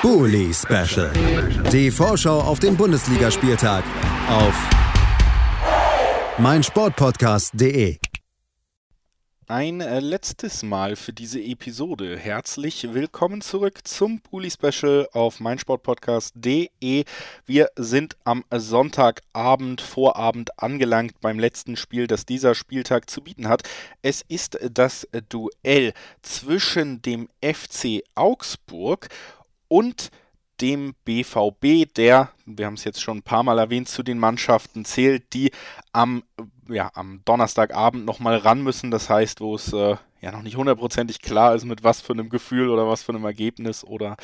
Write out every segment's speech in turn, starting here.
Bully Special. Die Vorschau auf den Bundesligaspieltag auf meinsportpodcast.de. Ein äh, letztes Mal für diese Episode. Herzlich willkommen zurück zum Bully Special auf meinsportpodcast.de. Wir sind am Sonntagabend, Vorabend angelangt beim letzten Spiel, das dieser Spieltag zu bieten hat. Es ist das Duell zwischen dem FC Augsburg und dem BVB, der, wir haben es jetzt schon ein paar Mal erwähnt, zu den Mannschaften zählt, die am, ja, am Donnerstagabend nochmal ran müssen. Das heißt, wo es äh, ja noch nicht hundertprozentig klar ist, mit was für einem Gefühl oder was für einem Ergebnis oder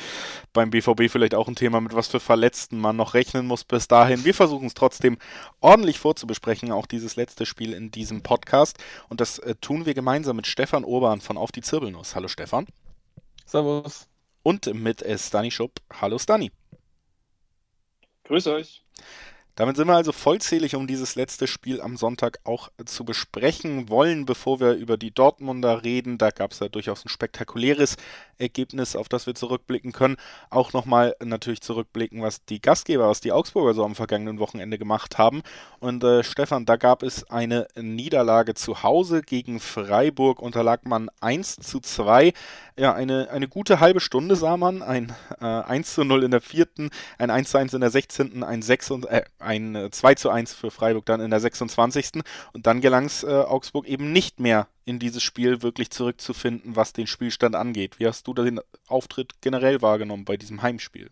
beim BVB vielleicht auch ein Thema, mit was für Verletzten man noch rechnen muss bis dahin. Wir versuchen es trotzdem ordentlich vorzubesprechen, auch dieses letzte Spiel in diesem Podcast. Und das äh, tun wir gemeinsam mit Stefan Urban von Auf die Zirbelnuss. Hallo Stefan. Servus und mit Stani Schupp. Hallo Stani. Grüß euch. Damit sind wir also vollzählig, um dieses letzte Spiel am Sonntag auch zu besprechen wollen, bevor wir über die Dortmunder reden. Da gab es ja durchaus ein spektakuläres Ergebnis, auf das wir zurückblicken können. Auch nochmal natürlich zurückblicken, was die Gastgeber, was die Augsburger so am vergangenen Wochenende gemacht haben. Und äh, Stefan, da gab es eine Niederlage zu Hause gegen Freiburg, unterlag man 1 zu 2. Ja, eine, eine gute halbe Stunde sah man. Ein äh, 1 zu 0 in der vierten, ein 1 zu 1 in der 16., ein 6 und, äh, ein 2 äh, zu 1 für Freiburg dann in der 26. Und dann gelang es äh, Augsburg eben nicht mehr in dieses Spiel wirklich zurückzufinden, was den Spielstand angeht. Wie hast du den Auftritt generell wahrgenommen bei diesem Heimspiel?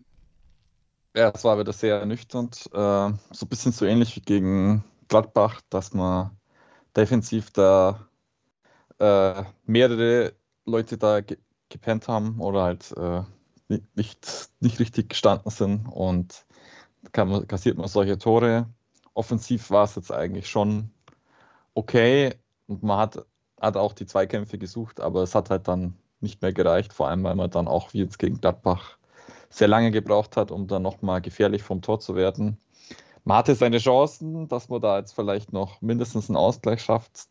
Ja, es war wieder sehr ernüchternd. Äh, so ein bisschen so ähnlich wie gegen Gladbach, dass man defensiv da äh, mehrere Leute da ge gepennt haben oder halt äh, nicht, nicht richtig gestanden sind und kann, kassiert man solche Tore. Offensiv war es jetzt eigentlich schon okay und man hat, hat auch die Zweikämpfe gesucht, aber es hat halt dann nicht mehr gereicht, vor allem weil man dann auch wie jetzt gegen Gladbach sehr lange gebraucht hat, um dann nochmal gefährlich vom Tor zu werden. Man hatte seine Chancen, dass man da jetzt vielleicht noch mindestens einen Ausgleich schafft.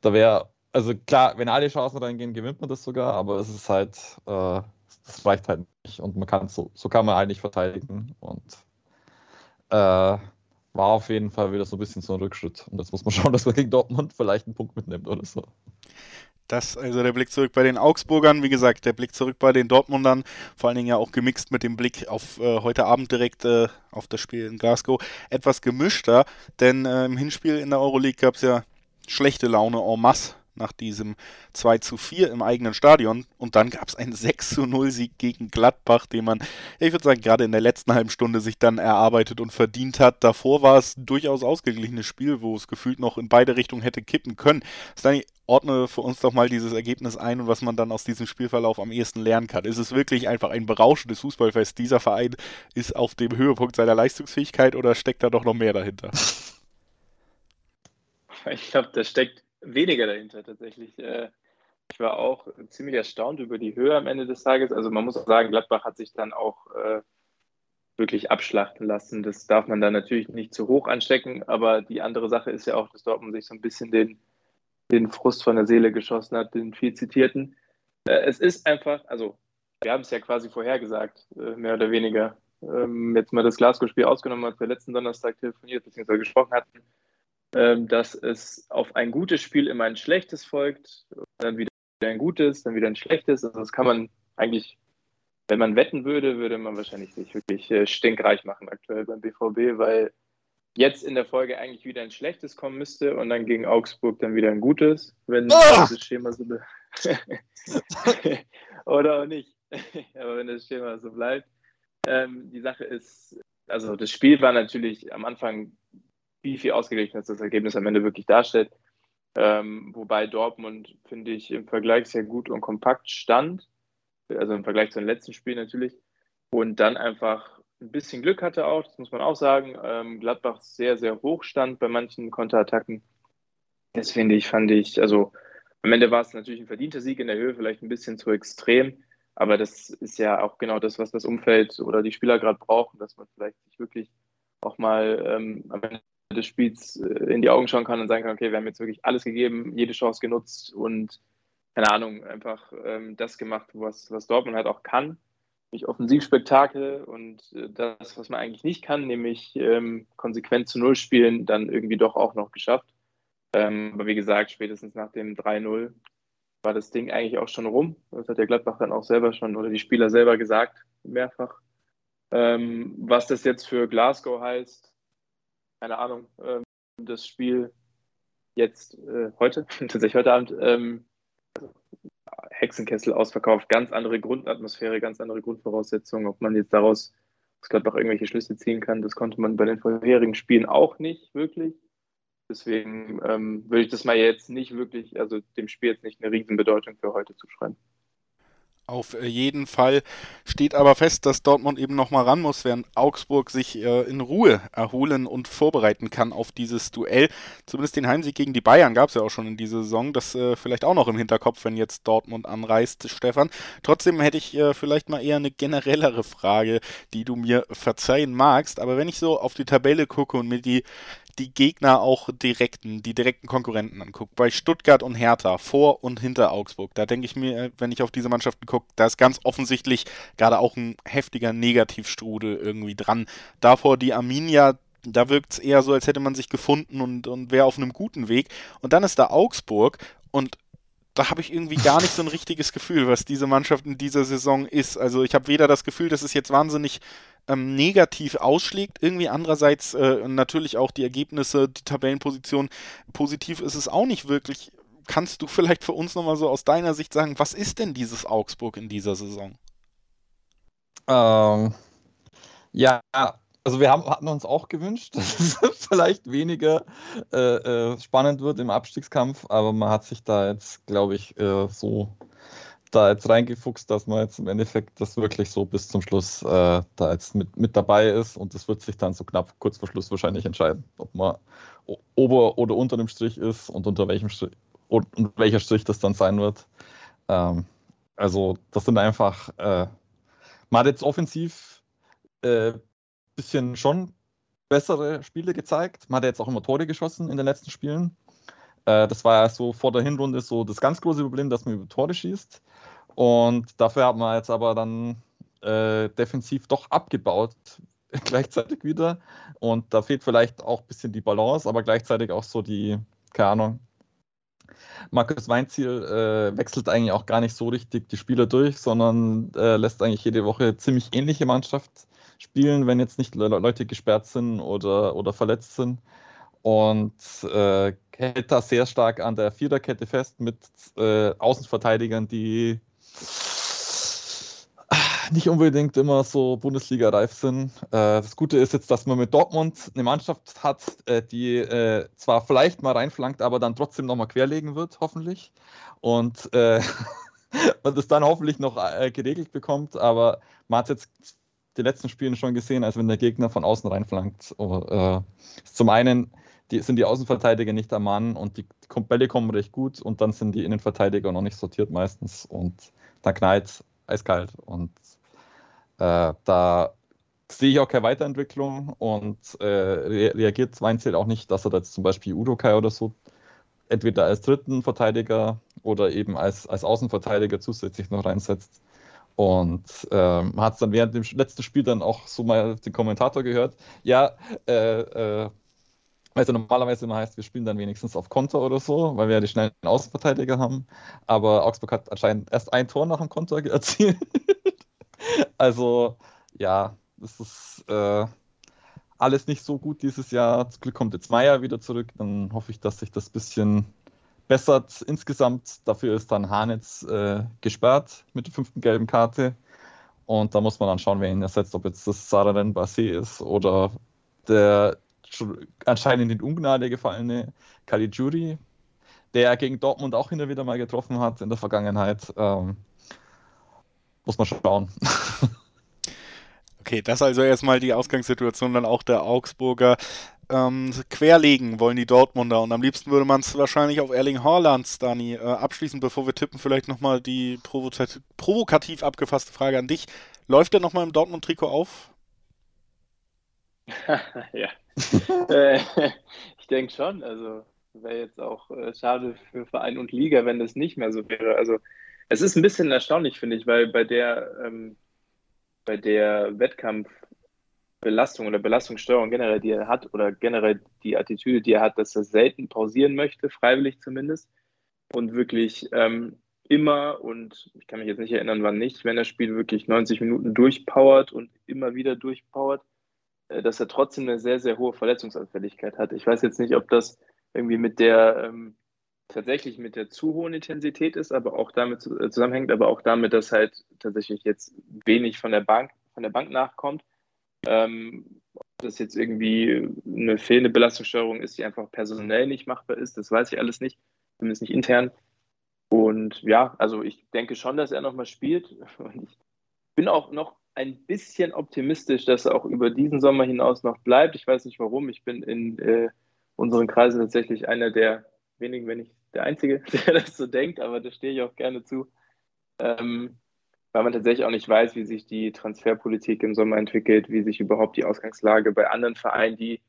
Da wäre, also klar, wenn alle Chancen reingehen, gewinnt man das sogar, aber es ist halt, äh, das reicht halt nicht und man kann so, so kann man eigentlich verteidigen und war auf jeden Fall wieder so ein bisschen so ein Rückschritt. Und jetzt muss man schauen, dass man gegen Dortmund vielleicht einen Punkt mitnimmt oder so. Das, also der Blick zurück bei den Augsburgern, wie gesagt, der Blick zurück bei den Dortmundern, vor allen Dingen ja auch gemixt mit dem Blick auf äh, heute Abend direkt äh, auf das Spiel in Glasgow, etwas gemischter, denn äh, im Hinspiel in der Euroleague gab es ja schlechte Laune en masse nach diesem 2 zu 4 im eigenen Stadion. Und dann gab es einen 6 zu 0 Sieg gegen Gladbach, den man, ich würde sagen, gerade in der letzten halben Stunde sich dann erarbeitet und verdient hat. Davor war es durchaus ausgeglichenes Spiel, wo es gefühlt noch in beide Richtungen hätte kippen können. Stani, ordne für uns doch mal dieses Ergebnis ein und was man dann aus diesem Spielverlauf am ehesten lernen kann. Ist es wirklich einfach ein berauschendes Fußballfest? Dieser Verein ist auf dem Höhepunkt seiner Leistungsfähigkeit oder steckt da doch noch mehr dahinter? Ich glaube, da steckt weniger dahinter tatsächlich. Äh, ich war auch ziemlich erstaunt über die Höhe am Ende des Tages. Also man muss auch sagen, Gladbach hat sich dann auch äh, wirklich abschlachten lassen. Das darf man dann natürlich nicht zu hoch anstecken, aber die andere Sache ist ja auch, dass Dortmund sich so ein bisschen den, den Frust von der Seele geschossen hat, den viel zitierten. Äh, es ist einfach, also wir haben es ja quasi vorhergesagt, mehr oder weniger. Ähm, jetzt mal das Glasgow-Spiel ausgenommen, als wir letzten Donnerstag telefoniert bzw. gesprochen hatten dass es auf ein gutes Spiel immer ein schlechtes folgt, dann wieder ein gutes, dann wieder ein schlechtes. Also das kann man eigentlich, wenn man wetten würde, würde man wahrscheinlich sich wirklich äh, stinkreich machen aktuell beim BVB, weil jetzt in der Folge eigentlich wieder ein schlechtes kommen müsste und dann gegen Augsburg dann wieder ein gutes, wenn oh! das Schema so oder auch nicht. Aber wenn das Schema so bleibt. Ähm, die Sache ist, also das Spiel war natürlich am Anfang viel, viel ausgeglichener das Ergebnis am Ende wirklich darstellt. Ähm, wobei Dortmund, finde ich, im Vergleich sehr gut und kompakt stand. Also im Vergleich zu den letzten Spielen natürlich. Und dann einfach ein bisschen Glück hatte auch, das muss man auch sagen. Ähm, Gladbach sehr, sehr hoch stand bei manchen Konterattacken. Das finde ich, fand ich, also am Ende war es natürlich ein verdienter Sieg in der Höhe, vielleicht ein bisschen zu extrem. Aber das ist ja auch genau das, was das Umfeld oder die Spieler gerade brauchen, dass man vielleicht sich wirklich auch mal ähm, am Ende des Spiels äh, in die Augen schauen kann und sagen kann, okay, wir haben jetzt wirklich alles gegeben, jede Chance genutzt und keine Ahnung, einfach ähm, das gemacht, was, was Dortmund halt auch kann. nämlich Offensivspektakel und äh, das, was man eigentlich nicht kann, nämlich ähm, konsequent zu Null spielen, dann irgendwie doch auch noch geschafft. Ähm, aber wie gesagt, spätestens nach dem 3-0 war das Ding eigentlich auch schon rum. Das hat der Gladbach dann auch selber schon oder die Spieler selber gesagt, mehrfach. Ähm, was das jetzt für Glasgow heißt, keine Ahnung. Ähm, das Spiel jetzt äh, heute, tatsächlich heute Abend, ähm, Hexenkessel ausverkauft, ganz andere Grundatmosphäre, ganz andere Grundvoraussetzungen. Ob man jetzt daraus aus Gladbach irgendwelche Schlüsse ziehen kann, das konnte man bei den vorherigen Spielen auch nicht wirklich. Deswegen ähm, würde ich das mal jetzt nicht wirklich, also dem Spiel jetzt nicht eine Riesenbedeutung für heute zuschreiben. Auf äh, jeden Fall steht aber fest, dass Dortmund eben nochmal ran muss, während Augsburg sich äh, in Ruhe erholen und vorbereiten kann auf dieses Duell. Zumindest den Heimsieg gegen die Bayern gab es ja auch schon in dieser Saison. Das äh, vielleicht auch noch im Hinterkopf, wenn jetzt Dortmund anreist, Stefan. Trotzdem hätte ich äh, vielleicht mal eher eine generellere Frage, die du mir verzeihen magst. Aber wenn ich so auf die Tabelle gucke und mir die die Gegner auch direkten, die direkten Konkurrenten anguckt, bei Stuttgart und Hertha, vor und hinter Augsburg, da denke ich mir, wenn ich auf diese Mannschaften gucke, da ist ganz offensichtlich gerade auch ein heftiger Negativstrudel irgendwie dran. Davor die Arminia, da wirkt es eher so, als hätte man sich gefunden und, und wäre auf einem guten Weg. Und dann ist da Augsburg und da habe ich irgendwie gar nicht so ein richtiges Gefühl, was diese Mannschaft in dieser Saison ist. Also ich habe weder das Gefühl, dass es jetzt wahnsinnig ähm, negativ ausschlägt, irgendwie andererseits äh, natürlich auch die Ergebnisse, die Tabellenposition, positiv ist es auch nicht wirklich. Kannst du vielleicht für uns nochmal so aus deiner Sicht sagen, was ist denn dieses Augsburg in dieser Saison? Ähm, ja, also wir haben, hatten uns auch gewünscht, dass es vielleicht weniger äh, äh, spannend wird im Abstiegskampf, aber man hat sich da jetzt, glaube ich, äh, so da jetzt reingefuchst, dass man jetzt im Endeffekt das wirklich so bis zum Schluss äh, da jetzt mit, mit dabei ist und das wird sich dann so knapp kurz vor Schluss wahrscheinlich entscheiden, ob man ober oder unter dem Strich ist und unter welchem Strich und, welcher Strich das dann sein wird. Ähm, also das sind einfach, äh, man hat jetzt offensiv äh, bisschen schon bessere Spiele gezeigt. Man hat jetzt auch immer Tore geschossen in den letzten Spielen. Äh, das war ja so vor der Hinrunde so das ganz große Problem, dass man über Tore schießt. Und dafür hat man jetzt aber dann äh, defensiv doch abgebaut, gleichzeitig wieder. Und da fehlt vielleicht auch ein bisschen die Balance, aber gleichzeitig auch so die, keine Ahnung. Markus Weinziel äh, wechselt eigentlich auch gar nicht so richtig die Spieler durch, sondern äh, lässt eigentlich jede Woche ziemlich ähnliche Mannschaft spielen, wenn jetzt nicht Leute gesperrt sind oder, oder verletzt sind. Und äh, hält da sehr stark an der Viererkette fest mit äh, Außenverteidigern, die nicht unbedingt immer so Bundesliga-reif sind. Äh, das Gute ist jetzt, dass man mit Dortmund eine Mannschaft hat, äh, die äh, zwar vielleicht mal reinflankt, aber dann trotzdem nochmal querlegen wird, hoffentlich. Und man das dann hoffentlich noch geregelt bekommt. Aber man hat jetzt die letzten Spielen schon gesehen, als wenn der Gegner von außen reinflankt. Äh, zum einen sind die Außenverteidiger nicht am Mann und die Bälle kommen recht gut und dann sind die Innenverteidiger noch nicht sortiert meistens und dann knallt eiskalt und äh, da sehe ich auch keine Weiterentwicklung und äh, re reagiert Weinzel auch nicht, dass er da jetzt zum Beispiel Udokai oder so entweder als dritten Verteidiger oder eben als, als Außenverteidiger zusätzlich noch reinsetzt. Und ähm, hat es dann während dem letzten Spiel dann auch so mal den Kommentator gehört. Ja, äh, äh, also normalerweise immer heißt, wir spielen dann wenigstens auf Konter oder so, weil wir ja die schnellen Außenverteidiger haben. Aber Augsburg hat anscheinend erst ein Tor nach dem Konter erzielt. also ja, das ist äh, alles nicht so gut dieses Jahr. Zum Glück kommt jetzt Meier wieder zurück. Dann hoffe ich, dass sich das bisschen bessert insgesamt. Dafür ist dann Hanitz äh, gesperrt mit der fünften gelben Karte. Und da muss man dann schauen, wer ihn ersetzt, ob jetzt das Sararen Basé ist oder der anscheinend in Ungnade gefallene Caligiuri, der gegen Dortmund auch hin wieder mal getroffen hat in der Vergangenheit. Ähm, muss man schauen. Okay, das also erstmal die Ausgangssituation dann auch der Augsburger ähm, querlegen wollen die Dortmunder und am liebsten würde man es wahrscheinlich auf Erling Haaland, Dani. Äh, abschließend, bevor wir tippen, vielleicht nochmal die provokativ abgefasste Frage an dich. Läuft der nochmal im Dortmund-Trikot auf? ja. äh, ich denke schon. Also wäre jetzt auch äh, schade für Verein und Liga, wenn das nicht mehr so wäre. Also es ist ein bisschen erstaunlich, finde ich, weil bei der ähm, bei der Wettkampfbelastung oder Belastungssteuerung generell, die er hat, oder generell die Attitüde, die er hat, dass er selten pausieren möchte, freiwillig zumindest, und wirklich ähm, immer, und ich kann mich jetzt nicht erinnern, wann nicht, wenn das Spiel wirklich 90 Minuten durchpowert und immer wieder durchpowert, dass er trotzdem eine sehr, sehr hohe Verletzungsanfälligkeit hat. Ich weiß jetzt nicht, ob das irgendwie mit der ähm, tatsächlich mit der zu hohen Intensität ist, aber auch damit äh, zusammenhängt, aber auch damit, dass halt tatsächlich jetzt wenig von der Bank, von der Bank nachkommt. Ähm, ob das jetzt irgendwie eine fehlende Belastungssteuerung ist, die einfach personell nicht machbar ist, das weiß ich alles nicht, zumindest nicht intern. Und ja, also ich denke schon, dass er nochmal spielt. Und ich bin auch noch ein bisschen optimistisch, dass er auch über diesen Sommer hinaus noch bleibt. Ich weiß nicht warum. Ich bin in äh, unseren Kreisen tatsächlich einer der wenigen, wenn nicht der Einzige, der das so denkt, aber da stehe ich auch gerne zu. Ähm, weil man tatsächlich auch nicht weiß, wie sich die Transferpolitik im Sommer entwickelt, wie sich überhaupt die Ausgangslage bei anderen Vereinen, die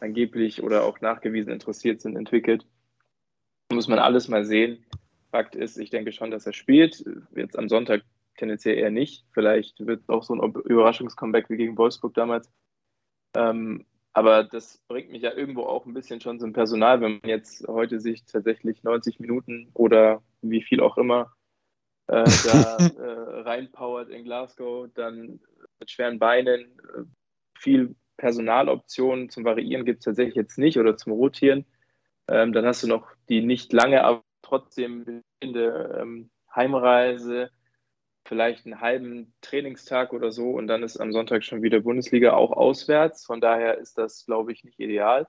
angeblich oder auch nachgewiesen interessiert sind, entwickelt. Muss man alles mal sehen. Fakt ist, ich denke schon, dass er spielt. Jetzt am Sonntag tendenziell eher nicht. Vielleicht wird es auch so ein Überraschungscomeback wie gegen Wolfsburg damals. Ähm, aber das bringt mich ja irgendwo auch ein bisschen schon zum Personal, wenn man jetzt heute sich tatsächlich 90 Minuten oder wie viel auch immer äh, da äh, reinpowert in Glasgow, dann mit schweren Beinen, äh, viel Personaloptionen zum Variieren gibt es tatsächlich jetzt nicht oder zum Rotieren. Ähm, dann hast du noch die nicht lange, aber trotzdem ähm, Heimreise, vielleicht einen halben Trainingstag oder so und dann ist am Sonntag schon wieder Bundesliga auch auswärts. Von daher ist das, glaube ich, nicht ideal.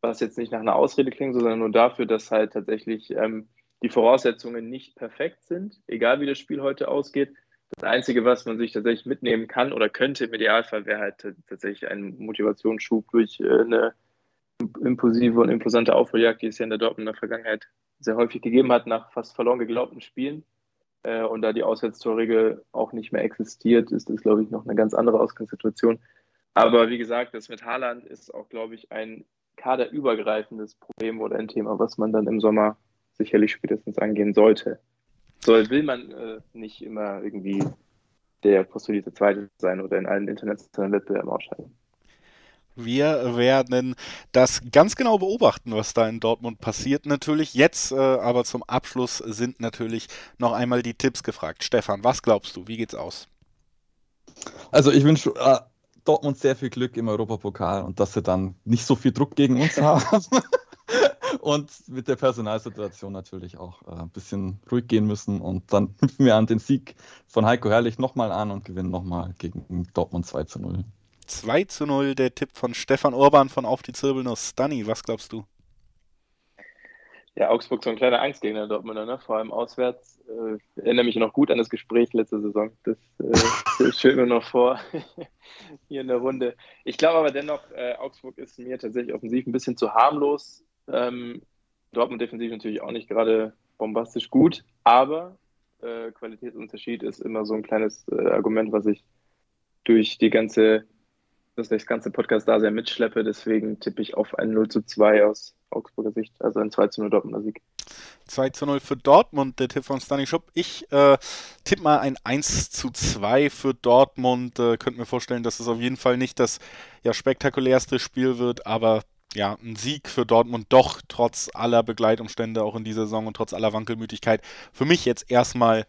Was jetzt nicht nach einer Ausrede klingt, sondern nur dafür, dass halt tatsächlich ähm, die Voraussetzungen nicht perfekt sind, egal wie das Spiel heute ausgeht. Das Einzige, was man sich tatsächlich mitnehmen kann oder könnte im Idealfall, wäre halt tatsächlich ein Motivationsschub durch äh, eine impulsive und imposante Aufholjagd, die es ja in der Dortmunder Vergangenheit sehr häufig gegeben hat, nach fast verloren geglaubten Spielen. Äh, und da die Auswärtstorregel auch nicht mehr existiert, ist das, glaube ich, noch eine ganz andere Ausgangssituation. Aber wie gesagt, das mit Haaland ist auch, glaube ich, ein kaderübergreifendes Problem oder ein Thema, was man dann im Sommer sicherlich spätestens angehen sollte. So will man äh, nicht immer irgendwie der postulierte Zweite sein oder in allen internationalen Wettbewerben ausscheiden. Wir werden das ganz genau beobachten, was da in Dortmund passiert. Natürlich jetzt, äh, aber zum Abschluss sind natürlich noch einmal die Tipps gefragt. Stefan, was glaubst du? Wie geht's aus? Also ich wünsche äh, Dortmund sehr viel Glück im Europapokal und dass sie dann nicht so viel Druck gegen uns haben. und mit der Personalsituation natürlich auch äh, ein bisschen ruhig gehen müssen. Und dann knüpfen wir an den Sieg von Heiko Herrlich nochmal an und gewinnen nochmal gegen Dortmund 2 zu 0. 2 zu 0 der Tipp von Stefan Urban von Auf die Zirbelnuss. Danny, was glaubst du? Ja, Augsburg so ein kleiner Angstgegner Dortmunder, ne? vor allem auswärts. Äh, ich erinnere mich noch gut an das Gespräch letzte Saison. Das, äh, das steht mir noch vor hier in der Runde. Ich glaube aber dennoch, äh, Augsburg ist mir tatsächlich offensiv ein bisschen zu harmlos. Ähm, Dortmund defensiv natürlich auch nicht gerade bombastisch gut, aber äh, Qualitätsunterschied ist immer so ein kleines äh, Argument, was ich durch die ganze das ganze Podcast da sehr mitschleppe. Deswegen tippe ich auf ein 0 zu 2 aus Augsburger Sicht, also ein 2 zu 0 Dortmunder Sieg. 2 zu 0 für Dortmund, der Tipp von Stanley Schupp. Ich äh, tippe mal ein 1 zu 2 für Dortmund. Äh, könnte mir vorstellen, dass es auf jeden Fall nicht das ja, spektakulärste Spiel wird, aber ja, ein Sieg für Dortmund doch trotz aller Begleitumstände auch in dieser Saison und trotz aller Wankelmütigkeit. Für mich jetzt erstmal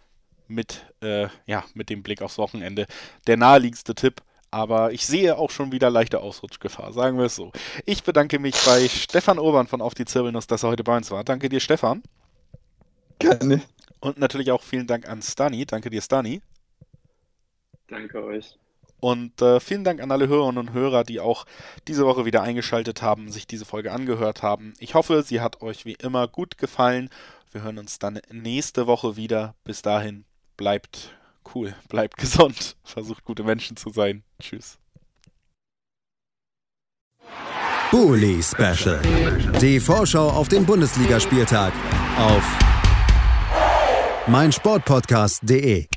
mit, äh, ja, mit dem Blick aufs Wochenende der naheliegendste Tipp aber ich sehe auch schon wieder leichte Ausrutschgefahr, sagen wir es so. Ich bedanke mich bei Stefan Urban von Auf die Zirbelnuss, dass er heute bei uns war. Danke dir, Stefan. Gerne. Und natürlich auch vielen Dank an Stani. Danke dir, Stani. Danke euch. Und äh, vielen Dank an alle Hörerinnen und Hörer, die auch diese Woche wieder eingeschaltet haben, sich diese Folge angehört haben. Ich hoffe, sie hat euch wie immer gut gefallen. Wir hören uns dann nächste Woche wieder. Bis dahin, bleibt cool. Bleibt gesund. Versucht gute Menschen zu sein. Tschüss. Bully Special. Die Vorschau auf den Bundesligaspieltag auf meinsportpodcast.de.